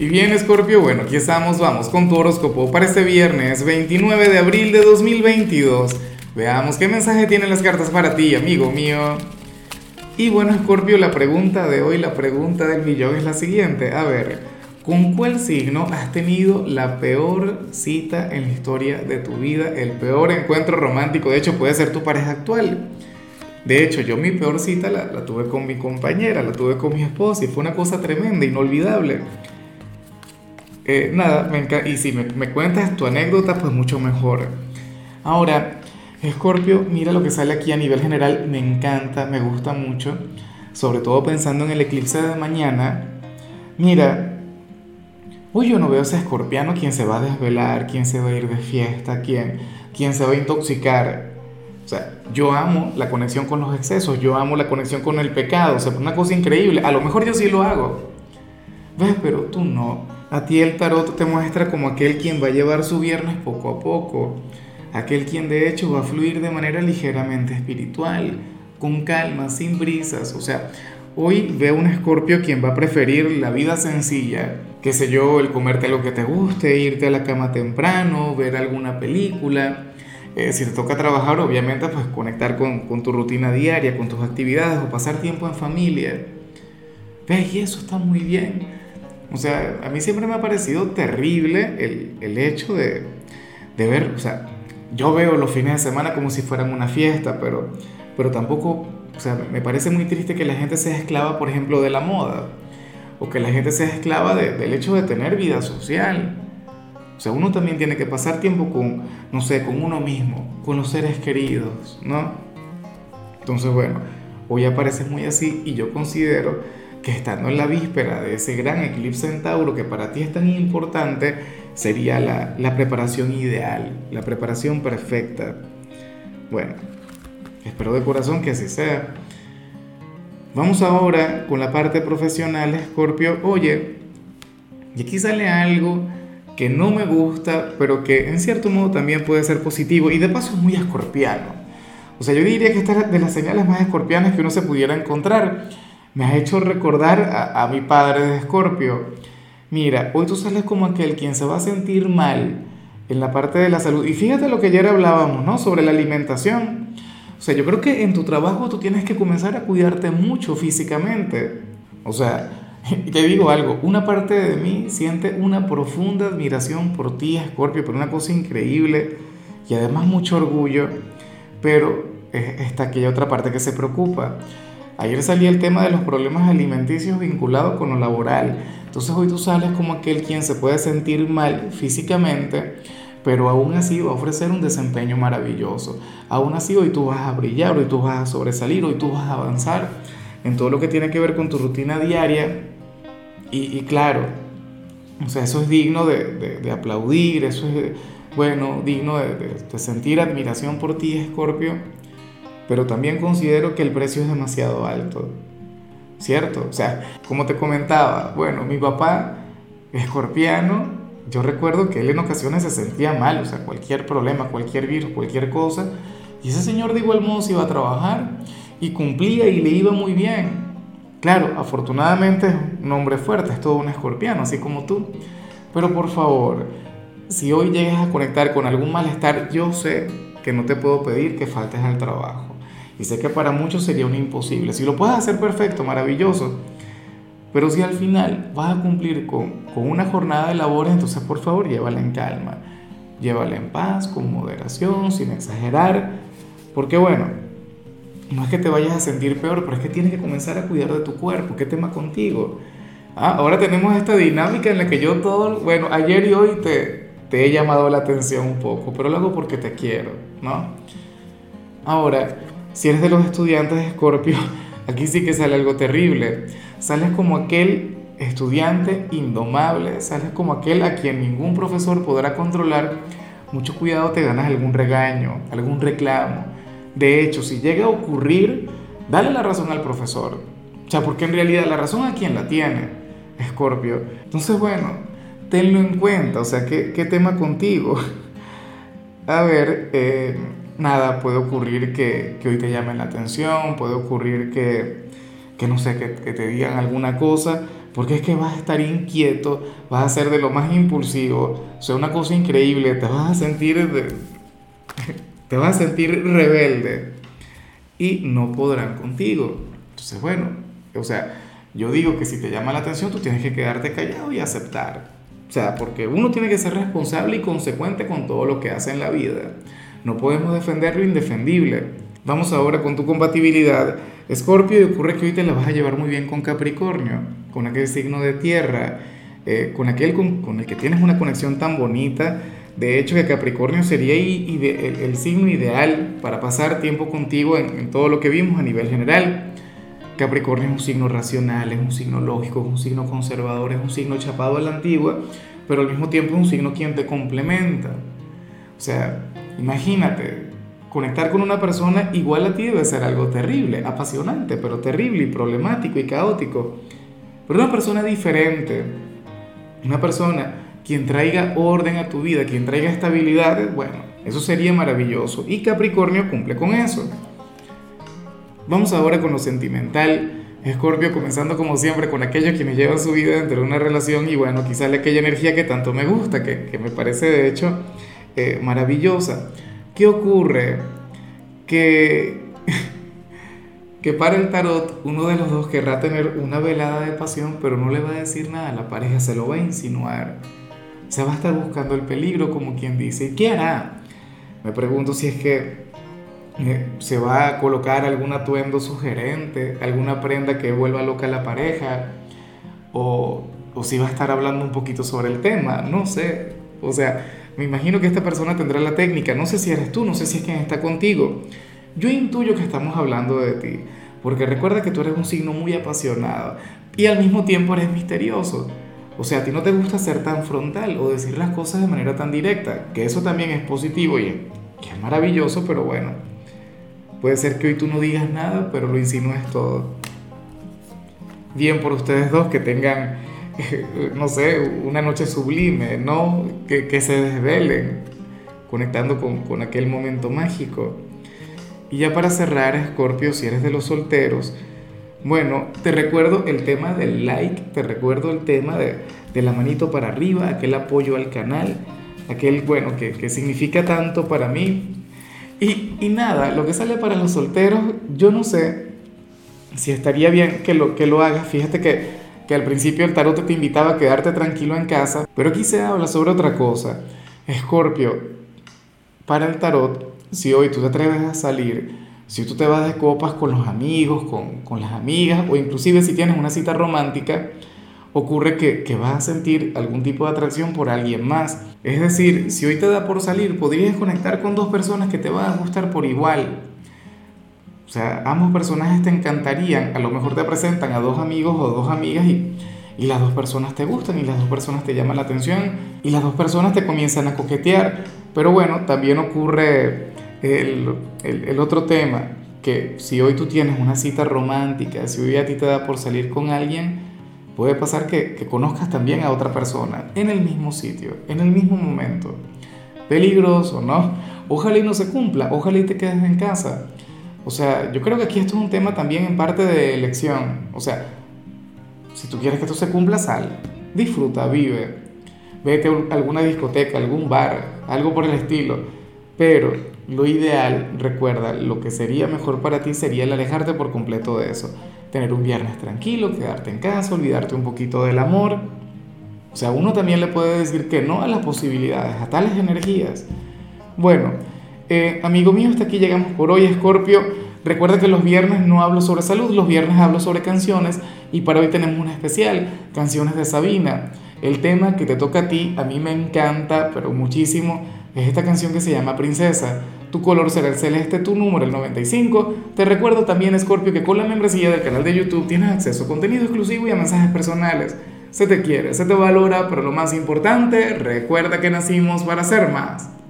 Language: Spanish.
Y bien, Scorpio, bueno, aquí estamos, vamos con tu horóscopo para este viernes 29 de abril de 2022. Veamos qué mensaje tienen las cartas para ti, amigo mío. Y bueno, Scorpio, la pregunta de hoy, la pregunta del millón es la siguiente. A ver, ¿con cuál signo has tenido la peor cita en la historia de tu vida? El peor encuentro romántico, de hecho, puede ser tu pareja actual. De hecho, yo mi peor cita la, la tuve con mi compañera, la tuve con mi esposa y fue una cosa tremenda, inolvidable. Nada, me y si me, cuentas tu anécdota, pues mucho mejor. Ahora, Scorpio, mira lo que sale aquí a nivel general, me encanta, me gusta mucho, sobre todo pensando en el eclipse de mañana. Mira, hoy yo no veo ese escorpiano quien se va a desvelar, quien se va a ir de fiesta, quien, quien se va a intoxicar. O sea, yo amo la conexión con los excesos, yo amo la conexión con el pecado, o sea, una cosa increíble. A lo mejor yo sí lo hago. ¿Ves? Pero tú no. A ti el tarot te muestra como aquel quien va a llevar su viernes poco a poco, aquel quien de hecho va a fluir de manera ligeramente espiritual, con calma, sin brisas. O sea, hoy veo un escorpio quien va a preferir la vida sencilla, qué sé yo, el comerte lo que te guste, irte a la cama temprano, ver alguna película. Eh, si te toca trabajar, obviamente, pues conectar con, con tu rutina diaria, con tus actividades o pasar tiempo en familia. ¿Ves? Y eso está muy bien o sea, a mí siempre me ha parecido terrible el, el hecho de, de, ver, o sea, yo veo los fines de semana como si fueran una fiesta, pero, pero tampoco, o sea, me parece muy triste que la gente sea esclava, por ejemplo, de la moda, o que la gente sea esclava del hecho de tener vida social. O sea, uno también tiene que pasar tiempo con, no sé, con uno mismo, con los seres queridos, ¿no? Entonces, bueno, hoy aparece muy así y yo considero que estando en la víspera de ese gran eclipse en Tauro que para ti es tan importante, sería la, la preparación ideal, la preparación perfecta. Bueno, espero de corazón que así sea. Vamos ahora con la parte profesional, Scorpio. Oye, y aquí sale algo que no me gusta, pero que en cierto modo también puede ser positivo y de paso es muy escorpiano. O sea, yo diría que esta es de las señales más escorpianas que uno se pudiera encontrar me has hecho recordar a, mi padre de Escorpio. Mira, hoy tú sales como aquel quien se va a sentir mal en la parte de la salud. Y fíjate lo que ayer hablábamos, ¿no? Sobre la alimentación. O sea, yo creo que en tu trabajo tú tienes que comenzar a cuidarte mucho físicamente. O sea, te digo algo, una parte de mí siente una profunda admiración por ti, Escorpio, por una cosa increíble y además mucho orgullo, pero está aquella otra parte que se preocupa. Ayer salía el tema de los problemas alimenticios vinculados con lo laboral. Entonces hoy tú sales como aquel quien se puede sentir mal físicamente, pero aún así va a ofrecer un desempeño maravilloso. Aún así hoy tú vas a brillar, hoy tú vas a sobresalir, hoy tú vas a avanzar en todo lo que tiene que ver con tu rutina diaria. Y, claro, o sea, eso es digno de, aplaudir, eso es, bueno, digno de, de sentir admiración por ti, Escorpio pero también considero que el precio es demasiado alto, ¿cierto? O sea, como te comentaba, bueno, mi papá, escorpiano, yo recuerdo que él en ocasiones se sentía mal, o sea, cualquier problema, cualquier virus, cualquier cosa, y ese señor de igual modo se iba a trabajar y cumplía y le iba muy bien. Claro, afortunadamente es un hombre fuerte, es todo un escorpiano, así como tú. Pero por favor, si hoy llegas a conectar con algún malestar, yo sé que no te puedo pedir que faltes al trabajo. Y sé que para muchos sería un imposible. Si lo puedes hacer perfecto, maravilloso. Pero si al final vas a cumplir con, con una jornada de labores, entonces por favor llévala en calma. Llévala en paz, con moderación, sin exagerar. Porque bueno, no es que te vayas a sentir peor, pero es que tienes que comenzar a cuidar de tu cuerpo. ¿Qué tema contigo? Ah, ahora tenemos esta dinámica en la que yo todo, bueno, ayer y hoy te, te he llamado la atención un poco, pero lo hago porque te quiero, ¿no? Ahora, si eres de los estudiantes de Escorpio, aquí sí que sale algo terrible. Sales como aquel estudiante indomable, sales como aquel a quien ningún profesor podrá controlar. Mucho cuidado, te ganas algún regaño, algún reclamo. De hecho, si llega a ocurrir, dale la razón al profesor. O sea, porque en realidad la razón a quien la tiene, Escorpio. Entonces, bueno, tenlo en cuenta. O sea, ¿qué, tema contigo? A ver, eh, nada, puede ocurrir que, hoy te llamen la atención, puede ocurrir que, que no sé, que, te digan alguna cosa, porque es que vas a estar inquieto, vas a ser de lo más impulsivo, sea, una cosa increíble, te vas a sentir, te vas a sentir rebelde y no podrán contigo. Entonces, bueno, o sea, yo digo que si te llama la atención, tú tienes que quedarte callado y aceptar. O sea, porque uno tiene que ser responsable y consecuente con todo lo que hace en la vida. No podemos defender lo indefendible. Vamos ahora con tu compatibilidad. Escorpio, y ocurre que hoy te la vas a llevar muy bien con Capricornio, con aquel signo de tierra, eh, con aquel con, el que tienes una conexión tan bonita. De hecho, que Capricornio sería el, signo ideal para pasar tiempo contigo en, en todo lo que vimos a nivel general. Capricornio es un signo racional, es un signo lógico, es un signo conservador, es un signo chapado a la antigua, pero al mismo tiempo es un signo quien te complementa. O sea, imagínate, conectar con una persona igual a ti debe ser algo terrible, apasionante, pero terrible y problemático y caótico. Pero una persona diferente, una persona quien traiga orden a tu vida, quien traiga estabilidad, bueno, eso sería maravilloso. Y Capricornio cumple con eso. Vamos ahora con lo sentimental. Escorpio comenzando como siempre con aquellos quienes llevan su vida dentro de una relación y bueno, quizás aquella energía que tanto me gusta, que, me parece de hecho eh, maravillosa. ¿Qué ocurre? Que, que para el tarot uno de los dos querrá tener una velada de pasión, pero no le va a decir nada, la pareja se lo va a insinuar. Se va a estar buscando el peligro como quien dice. ¿Qué hará? Me pregunto si es que eh, se va a colocar algún atuendo sugerente, alguna prenda que vuelva loca a la pareja, o, o si va a estar hablando un poquito sobre el tema, no sé. O sea, me imagino que esta persona tendrá la técnica, no sé si eres tú, no sé si es quien está contigo. Yo intuyo que estamos hablando de ti, porque recuerda que tú eres un signo muy apasionado y al mismo tiempo eres misterioso. O sea, a ti no te gusta ser tan frontal o decir las cosas de manera tan directa, que eso también es positivo y es maravilloso, pero bueno, Puede ser que hoy tú no digas nada, pero lo insinúes todo. Bien por ustedes dos que tengan, no sé, una noche sublime, ¿no? Que, se desvelen, conectando con, con aquel momento mágico. Y ya para cerrar, Scorpio, si eres de los solteros, bueno, te recuerdo el tema del like, te recuerdo el tema de, de la manito para arriba, aquel apoyo al canal, aquel, bueno, que, que significa tanto para mí, y, nada, lo que sale para los solteros, yo no sé si estaría bien que lo, que lo hagas. Fíjate que, que al principio el tarot te invitaba a quedarte tranquilo en casa, pero aquí se habla sobre otra cosa. Escorpio, para el tarot, si hoy tú te atreves a salir, si tú te vas de copas con los amigos, con, con las amigas, o inclusive si tienes una cita romántica, ocurre que, que, vas a sentir algún tipo de atracción por alguien más. Es decir, si hoy te da por salir, podrías conectar con dos personas que te van a gustar por igual. O sea, ambos personajes te encantarían. A lo mejor te presentan a dos amigos o dos amigas y, y las dos personas te gustan y las dos personas te llaman la atención y las dos personas te comienzan a coquetear. Pero bueno, también ocurre el, el, otro tema, que si hoy tú tienes una cita romántica, si hoy a ti te da por salir con alguien, puede pasar que, que, conozcas también a otra persona en el mismo sitio, en el mismo momento. Peligroso, ¿no? Ojalá y no se cumpla, ojalá y te quedes en casa. O sea, yo creo que aquí esto es un tema también en parte de elección. O sea, si tú quieres que esto se cumpla, sal, disfruta, vive, vete a alguna discoteca, algún bar, algo por el estilo. Pero lo ideal, recuerda, lo que sería mejor para ti sería el alejarte por completo de eso tener un viernes tranquilo, quedarte en casa, olvidarte un poquito del amor. O sea, uno también le puede decir que no a las posibilidades, a tales energías. Bueno, eh, amigo mío, hasta aquí llegamos por hoy, Escorpio. Recuerda que los viernes no hablo sobre salud, los viernes hablo sobre canciones y para hoy tenemos una especial, canciones de Sabina. El tema que te toca a ti, a mí me encanta, pero muchísimo, es esta canción que se llama Princesa. Tu color será el celeste, tu número el 95. Te recuerdo también, Scorpio, que con la membresía del canal de YouTube tienes acceso a contenido exclusivo y a mensajes personales. Se te quiere, se te valora, pero lo más importante, recuerda que nacimos para ser más.